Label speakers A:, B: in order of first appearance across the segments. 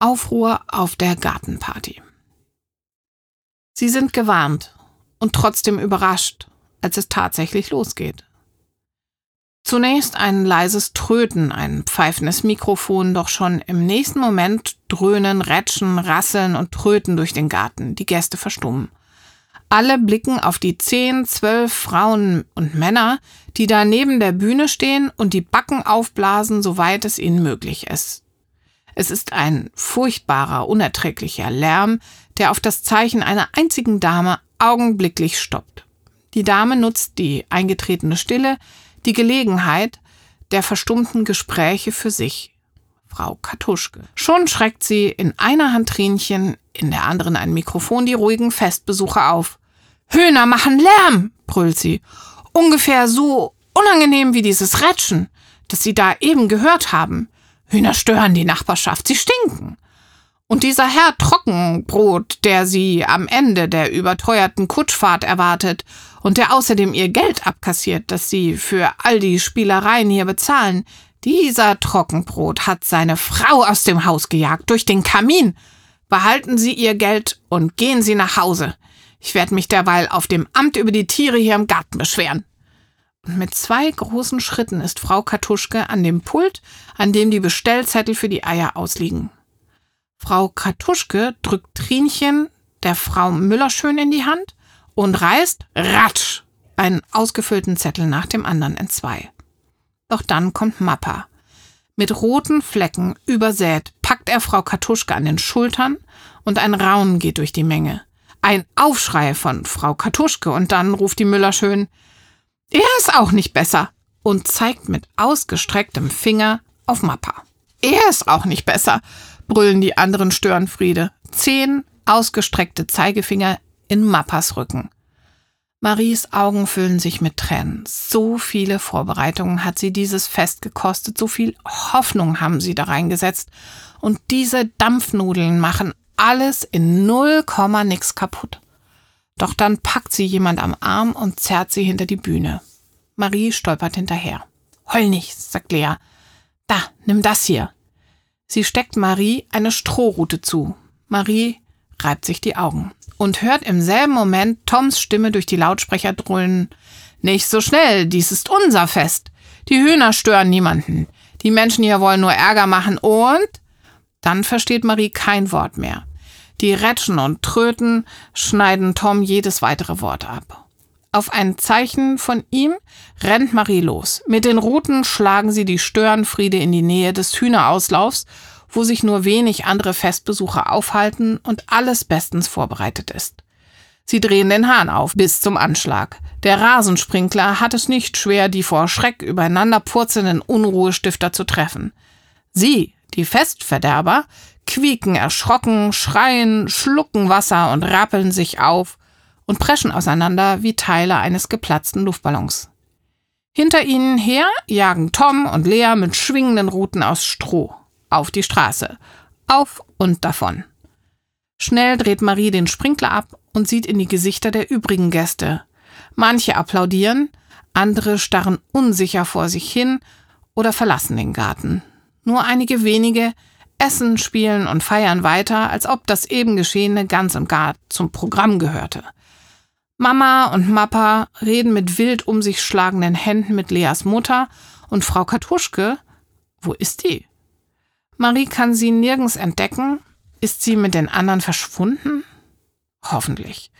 A: Aufruhr auf der Gartenparty. Sie sind gewarnt und trotzdem überrascht, als es tatsächlich losgeht. Zunächst ein leises Tröten, ein pfeifendes Mikrofon, doch schon im nächsten Moment dröhnen, rätschen, rasseln und tröten durch den Garten. Die Gäste verstummen. Alle blicken auf die zehn, zwölf Frauen und Männer, die da neben der Bühne stehen und die Backen aufblasen, soweit es ihnen möglich ist. Es ist ein furchtbarer, unerträglicher Lärm, der auf das Zeichen einer einzigen Dame augenblicklich stoppt. Die Dame nutzt die eingetretene Stille, die Gelegenheit der verstummten Gespräche für sich. Frau Katuschke. Schon schreckt sie in einer Hand Tränchen, in der anderen ein Mikrofon die ruhigen Festbesucher auf. Hühner machen Lärm, brüllt sie. Ungefähr so unangenehm wie dieses Rätschen, das Sie da eben gehört haben. Hühner stören die Nachbarschaft, sie stinken. Und dieser Herr Trockenbrot, der Sie am Ende der überteuerten Kutschfahrt erwartet und der außerdem Ihr Geld abkassiert, das Sie für all die Spielereien hier bezahlen, dieser Trockenbrot hat seine Frau aus dem Haus gejagt, durch den Kamin. Behalten Sie Ihr Geld und gehen Sie nach Hause. Ich werde mich derweil auf dem Amt über die Tiere hier im Garten beschweren. Mit zwei großen Schritten ist Frau Kartuschke an dem Pult, an dem die Bestellzettel für die Eier ausliegen. Frau Kartuschke drückt Trinchen der Frau Müllerschön in die Hand und reißt ratsch einen ausgefüllten Zettel nach dem anderen in zwei. Doch dann kommt Mappa. Mit roten Flecken übersät packt er Frau Kartuschke an den Schultern und ein Raunen geht durch die Menge. Ein Aufschrei von Frau Kartuschke und dann ruft die Müller schön, er ist auch nicht besser und zeigt mit ausgestrecktem Finger auf Mappa. Er ist auch nicht besser, brüllen die anderen Störenfriede. Zehn ausgestreckte Zeigefinger in Mappas Rücken. Maries Augen füllen sich mit Tränen. So viele Vorbereitungen hat sie dieses Fest gekostet, so viel Hoffnung haben sie da reingesetzt. Und diese Dampfnudeln machen alles in null Komma nix kaputt. Doch dann packt sie jemand am Arm und zerrt sie hinter die Bühne. Marie stolpert hinterher. Heul nicht, sagt Lea. Da, nimm das hier. Sie steckt Marie eine Strohrute zu. Marie reibt sich die Augen und hört im selben Moment Toms Stimme durch die Lautsprecher dröhnen. Nicht so schnell, dies ist unser Fest. Die Hühner stören niemanden. Die Menschen hier wollen nur Ärger machen und dann versteht Marie kein Wort mehr. Die Rätschen und Tröten schneiden Tom jedes weitere Wort ab. Auf ein Zeichen von ihm rennt Marie los. Mit den Ruten schlagen sie die Störenfriede in die Nähe des Hühnerauslaufs, wo sich nur wenig andere Festbesucher aufhalten und alles bestens vorbereitet ist. Sie drehen den Hahn auf bis zum Anschlag. Der Rasensprinkler hat es nicht schwer, die vor Schreck übereinander purzelnden Unruhestifter zu treffen. Sie, die Festverderber, quieken erschrocken, schreien, schlucken Wasser und rappeln sich auf und preschen auseinander wie Teile eines geplatzten Luftballons. Hinter ihnen her jagen Tom und Lea mit schwingenden Ruten aus Stroh auf die Straße, auf und davon. Schnell dreht Marie den Sprinkler ab und sieht in die Gesichter der übrigen Gäste. Manche applaudieren, andere starren unsicher vor sich hin oder verlassen den Garten. Nur einige wenige essen, spielen und feiern weiter, als ob das eben Geschehene ganz und gar zum Programm gehörte. Mama und Mappa reden mit wild um sich schlagenden Händen mit Leas Mutter und Frau Katuschke, wo ist die? Marie kann sie nirgends entdecken. Ist sie mit den anderen verschwunden? Hoffentlich.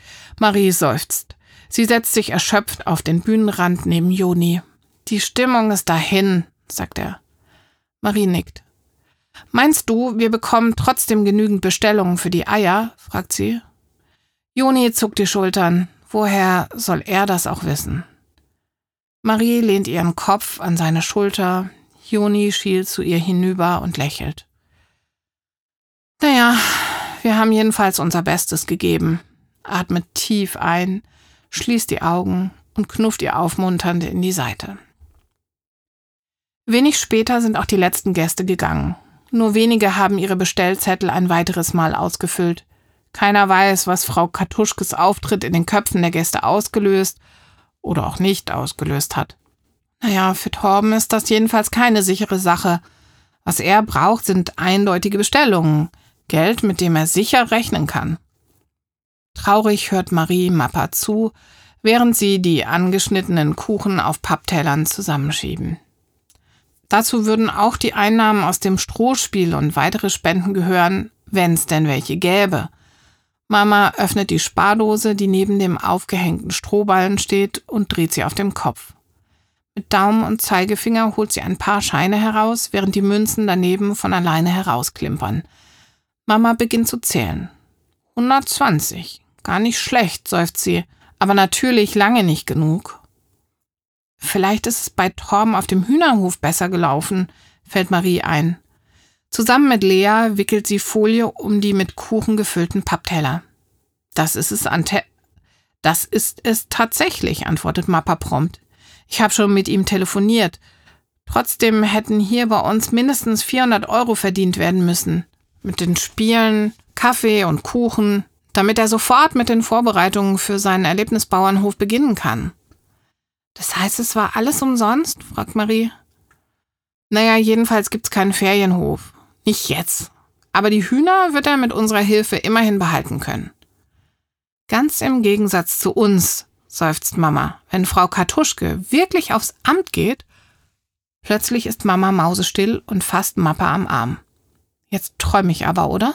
A: Marie seufzt. Sie setzt sich erschöpft auf den Bühnenrand neben Joni. Die Stimmung ist dahin, sagt er. Marie nickt. Meinst du, wir bekommen trotzdem genügend Bestellungen für die Eier? fragt sie. Joni zuckt die Schultern. Woher soll er das auch wissen? Marie lehnt ihren Kopf an seine Schulter. Joni schielt zu ihr hinüber und lächelt. Naja, wir haben jedenfalls unser Bestes gegeben. Atmet tief ein, schließt die Augen und knufft ihr aufmunternd in die Seite. Wenig später sind auch die letzten Gäste gegangen. Nur wenige haben ihre Bestellzettel ein weiteres Mal ausgefüllt. Keiner weiß, was Frau Katuschkes Auftritt in den Köpfen der Gäste ausgelöst oder auch nicht ausgelöst hat. Naja, für Torben ist das jedenfalls keine sichere Sache. Was er braucht, sind eindeutige Bestellungen. Geld, mit dem er sicher rechnen kann. Traurig hört Marie Mappa zu, während sie die angeschnittenen Kuchen auf Papptellern zusammenschieben. Dazu würden auch die Einnahmen aus dem Strohspiel und weitere Spenden gehören, wenn es denn welche gäbe. Mama öffnet die Spardose, die neben dem aufgehängten Strohballen steht, und dreht sie auf dem Kopf. Mit Daumen und Zeigefinger holt sie ein paar Scheine heraus, während die Münzen daneben von alleine herausklimpern. Mama beginnt zu zählen. 120. Gar nicht schlecht, seufzt sie, aber natürlich lange nicht genug. Vielleicht ist es bei Torben auf dem Hühnerhof besser gelaufen, fällt Marie ein. Zusammen mit Lea wickelt sie Folie um die mit Kuchen gefüllten Pappteller. Das ist es, Ante das ist es tatsächlich, antwortet Mappa prompt. Ich habe schon mit ihm telefoniert. Trotzdem hätten hier bei uns mindestens 400 Euro verdient werden müssen. Mit den Spielen, Kaffee und Kuchen, damit er sofort mit den Vorbereitungen für seinen Erlebnisbauernhof beginnen kann. Das heißt, es war alles umsonst? fragt Marie. Naja, jedenfalls gibt's keinen Ferienhof. Nicht jetzt. Aber die Hühner wird er mit unserer Hilfe immerhin behalten können. Ganz im Gegensatz zu uns, seufzt Mama, wenn Frau Kartuschke wirklich aufs Amt geht. Plötzlich ist Mama mausestill und fasst Mappa am Arm. Jetzt träume ich aber, oder?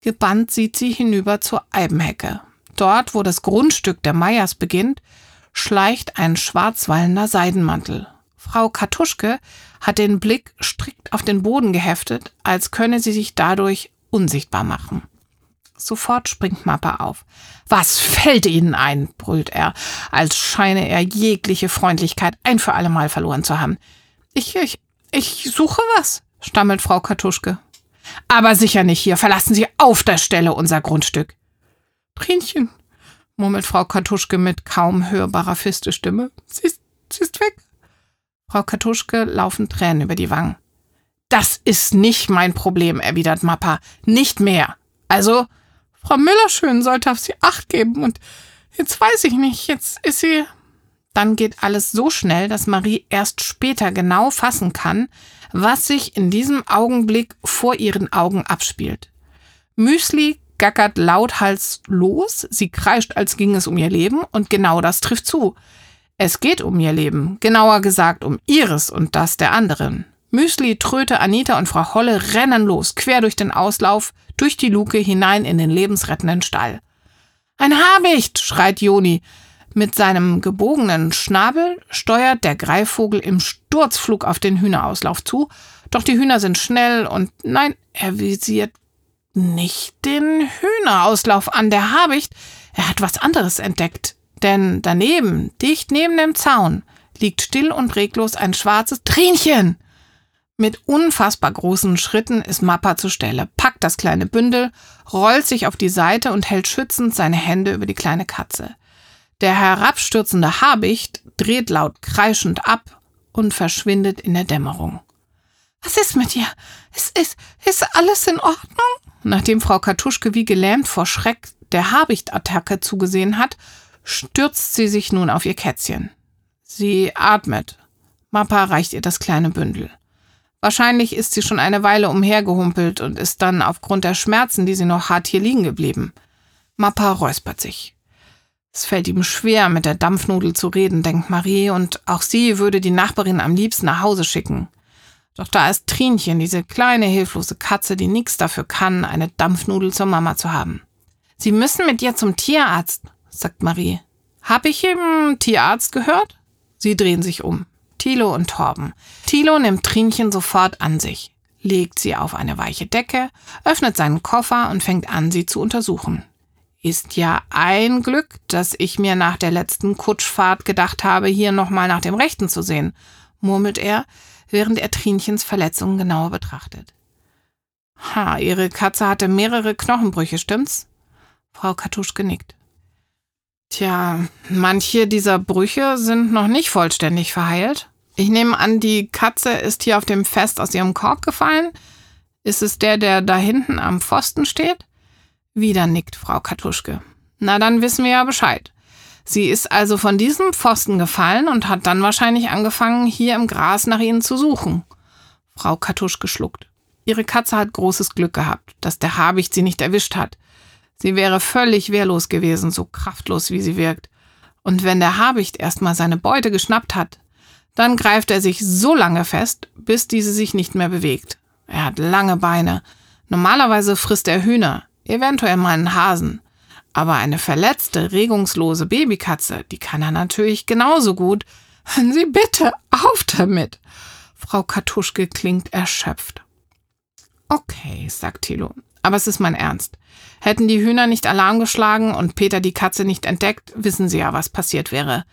A: Gebannt sieht sie hinüber zur Eibenhecke. Dort, wo das Grundstück der Meyers beginnt, schleicht ein schwarzwallender Seidenmantel. Frau Kartuschke hat den Blick strikt auf den Boden geheftet, als könne sie sich dadurch unsichtbar machen. Sofort springt Mappa auf. Was fällt Ihnen ein? brüllt er, als scheine er jegliche Freundlichkeit ein für allemal verloren zu haben. Ich, ich, ich suche was, stammelt Frau Kartuschke. Aber sicher nicht hier. Verlassen Sie auf der Stelle unser Grundstück. Trinchen, murmelt Frau Kartuschke mit kaum hörbarer fiste Stimme. Sie ist, sie ist weg. Frau Kartuschke laufen Tränen über die Wangen. Das ist nicht mein Problem, erwidert Mappa. Nicht mehr. Also, Frau Müllerschön sollte auf sie Acht geben und jetzt weiß ich nicht, jetzt ist sie. Dann geht alles so schnell, dass Marie erst später genau fassen kann, was sich in diesem Augenblick vor ihren Augen abspielt. Müsli gackert lauthals los, sie kreischt, als ging es um ihr Leben, und genau das trifft zu. Es geht um ihr Leben, genauer gesagt um ihres und das der anderen. Müsli, Tröte, Anita und Frau Holle rennen los, quer durch den Auslauf, durch die Luke hinein in den lebensrettenden Stall. Ein Habicht, schreit Joni. Mit seinem gebogenen Schnabel steuert der Greifvogel im Sturzflug auf den Hühnerauslauf zu, doch die Hühner sind schnell und nein, er visiert nicht den Hühnerauslauf an, der Habicht, er hat was anderes entdeckt. Denn daneben, dicht neben dem Zaun, liegt still und reglos ein schwarzes Trinchen. Mit unfassbar großen Schritten ist Mappa zur Stelle, packt das kleine Bündel, rollt sich auf die Seite und hält schützend seine Hände über die kleine Katze. Der herabstürzende Habicht dreht laut kreischend ab und verschwindet in der Dämmerung. Was ist mit dir? Ist, ist, ist alles in Ordnung? Nachdem Frau Kartuschke wie gelähmt vor Schreck der Habichtattacke zugesehen hat, stürzt sie sich nun auf ihr Kätzchen. Sie atmet. Mappa reicht ihr das kleine Bündel. Wahrscheinlich ist sie schon eine Weile umhergehumpelt und ist dann aufgrund der Schmerzen, die sie noch hat, hier liegen geblieben. Mappa räuspert sich. Es fällt ihm schwer, mit der Dampfnudel zu reden, denkt Marie, und auch sie würde die Nachbarin am liebsten nach Hause schicken. Doch da ist Trinchen, diese kleine, hilflose Katze, die nichts dafür kann, eine Dampfnudel zur Mama zu haben. Sie müssen mit ihr zum Tierarzt, sagt Marie. Hab ich im Tierarzt gehört? Sie drehen sich um. Thilo und Torben. Thilo nimmt Trinchen sofort an sich, legt sie auf eine weiche Decke, öffnet seinen Koffer und fängt an, sie zu untersuchen. Ist ja ein Glück, dass ich mir nach der letzten Kutschfahrt gedacht habe, hier nochmal nach dem Rechten zu sehen, murmelt er, während er Trinchens Verletzungen genauer betrachtet. Ha, Ihre Katze hatte mehrere Knochenbrüche, stimmt's? Frau Kartuschke nickt. Tja, manche dieser Brüche sind noch nicht vollständig verheilt. Ich nehme an, die Katze ist hier auf dem Fest aus ihrem Korb gefallen. Ist es der, der da hinten am Pfosten steht? Wieder nickt Frau Kartuschke. Na, dann wissen wir ja Bescheid. Sie ist also von diesem Pfosten gefallen und hat dann wahrscheinlich angefangen, hier im Gras nach ihnen zu suchen. Frau Kartuschke schluckt. Ihre Katze hat großes Glück gehabt, dass der Habicht sie nicht erwischt hat. Sie wäre völlig wehrlos gewesen, so kraftlos wie sie wirkt. Und wenn der Habicht erstmal seine Beute geschnappt hat, dann greift er sich so lange fest, bis diese sich nicht mehr bewegt. Er hat lange Beine. Normalerweise frisst er Hühner, eventuell mal einen Hasen. Aber eine verletzte, regungslose Babykatze, die kann er natürlich genauso gut. Hören Sie bitte auf damit. Frau Kartuschke klingt erschöpft. Okay, sagt Thilo, aber es ist mein Ernst. Hätten die Hühner nicht Alarm geschlagen und Peter die Katze nicht entdeckt, wissen Sie ja, was passiert wäre.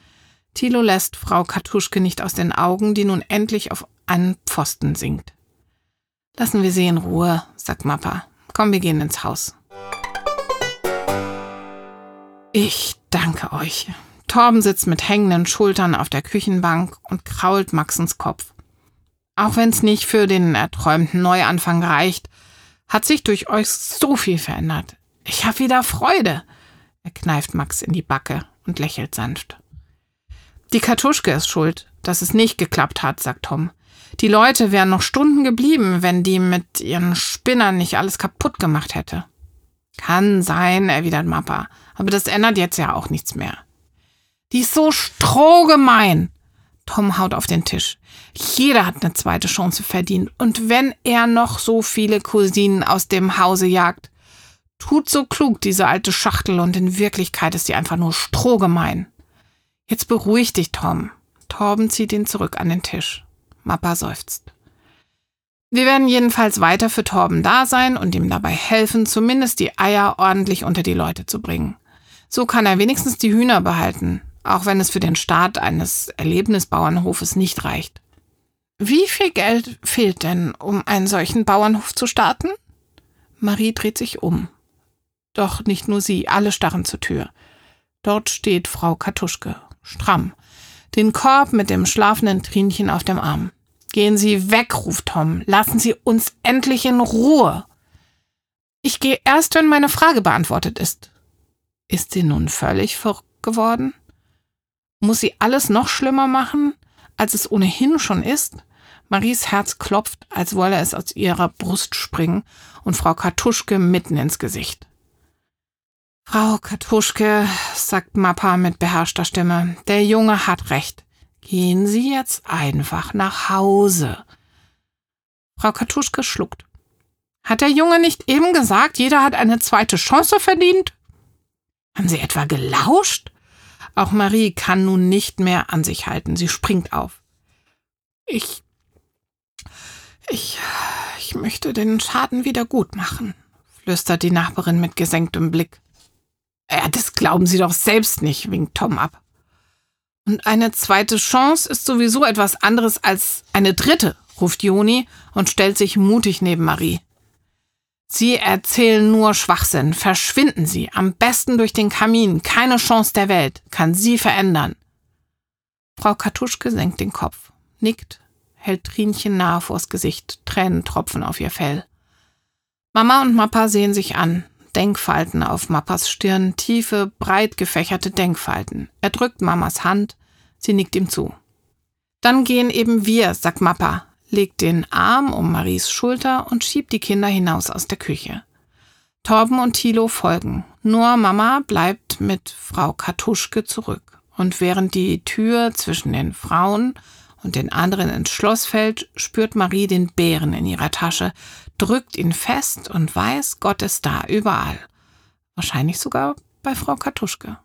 A: Thilo lässt Frau Kartuschke nicht aus den Augen, die nun endlich auf einen Pfosten sinkt. Lassen wir sie in Ruhe, sagt Mappa. Komm, wir gehen ins Haus. Ich danke euch. Torben sitzt mit hängenden Schultern auf der Küchenbank und krault Maxens Kopf. Auch wenn es nicht für den erträumten Neuanfang reicht, hat sich durch euch so viel verändert. Ich hab wieder Freude. Er kneift Max in die Backe und lächelt sanft. Die Kartuschke ist schuld, dass es nicht geklappt hat, sagt Tom. Die Leute wären noch Stunden geblieben, wenn die mit ihren Spinnern nicht alles kaputt gemacht hätte. Kann sein, erwidert Mappa, aber das ändert jetzt ja auch nichts mehr. Die ist so strohgemein. Tom haut auf den Tisch. Jeder hat eine zweite Chance verdient. Und wenn er noch so viele Cousinen aus dem Hause jagt, tut so klug diese alte Schachtel und in Wirklichkeit ist sie einfach nur strohgemein. Jetzt beruhig dich, Tom. Torben zieht ihn zurück an den Tisch. Mappa seufzt. Wir werden jedenfalls weiter für Torben da sein und ihm dabei helfen, zumindest die Eier ordentlich unter die Leute zu bringen. So kann er wenigstens die Hühner behalten, auch wenn es für den Start eines Erlebnisbauernhofes nicht reicht. Wie viel Geld fehlt denn, um einen solchen Bauernhof zu starten? Marie dreht sich um. Doch nicht nur sie, alle starren zur Tür. Dort steht Frau Kartuschke, stramm, den Korb mit dem schlafenden Trinchen auf dem Arm. Gehen Sie weg, ruft Tom. Lassen Sie uns endlich in Ruhe. Ich gehe erst, wenn meine Frage beantwortet ist. Ist sie nun völlig verrückt geworden? Muss sie alles noch schlimmer machen, als es ohnehin schon ist? Maries Herz klopft, als wolle es aus ihrer Brust springen und Frau Kartuschke mitten ins Gesicht. Frau Kartuschke, sagt Mappa mit beherrschter Stimme, der Junge hat recht. Gehen Sie jetzt einfach nach Hause. Frau Kartuschke schluckt. Hat der Junge nicht eben gesagt, jeder hat eine zweite Chance verdient? Haben Sie etwa gelauscht? Auch Marie kann nun nicht mehr an sich halten. Sie springt auf. Ich. Ich. Ich möchte den Schaden wieder gut machen, flüstert die Nachbarin mit gesenktem Blick. Ja, das glauben Sie doch selbst nicht, winkt Tom ab. Und eine zweite Chance ist sowieso etwas anderes als eine dritte, ruft Joni und stellt sich mutig neben Marie. Sie erzählen nur Schwachsinn. Verschwinden Sie. Am besten durch den Kamin. Keine Chance der Welt. Kann Sie verändern. Frau Kartuschke senkt den Kopf, nickt, hält Trinchen nahe vors Gesicht. Tränen tropfen auf ihr Fell. Mama und Mappa sehen sich an. Denkfalten auf Mappas Stirn, tiefe, breit gefächerte Denkfalten. Er drückt Mamas Hand, sie nickt ihm zu. Dann gehen eben wir, sagt Mappa, legt den Arm um Maries Schulter und schiebt die Kinder hinaus aus der Küche. Torben und Thilo folgen. Nur Mama bleibt mit Frau Kartuschke zurück. Und während die Tür zwischen den Frauen und den anderen ins Schloss fällt, spürt Marie den Bären in ihrer Tasche, drückt ihn fest und weiß, Gott ist da, überall. Wahrscheinlich sogar bei Frau Kartuschke.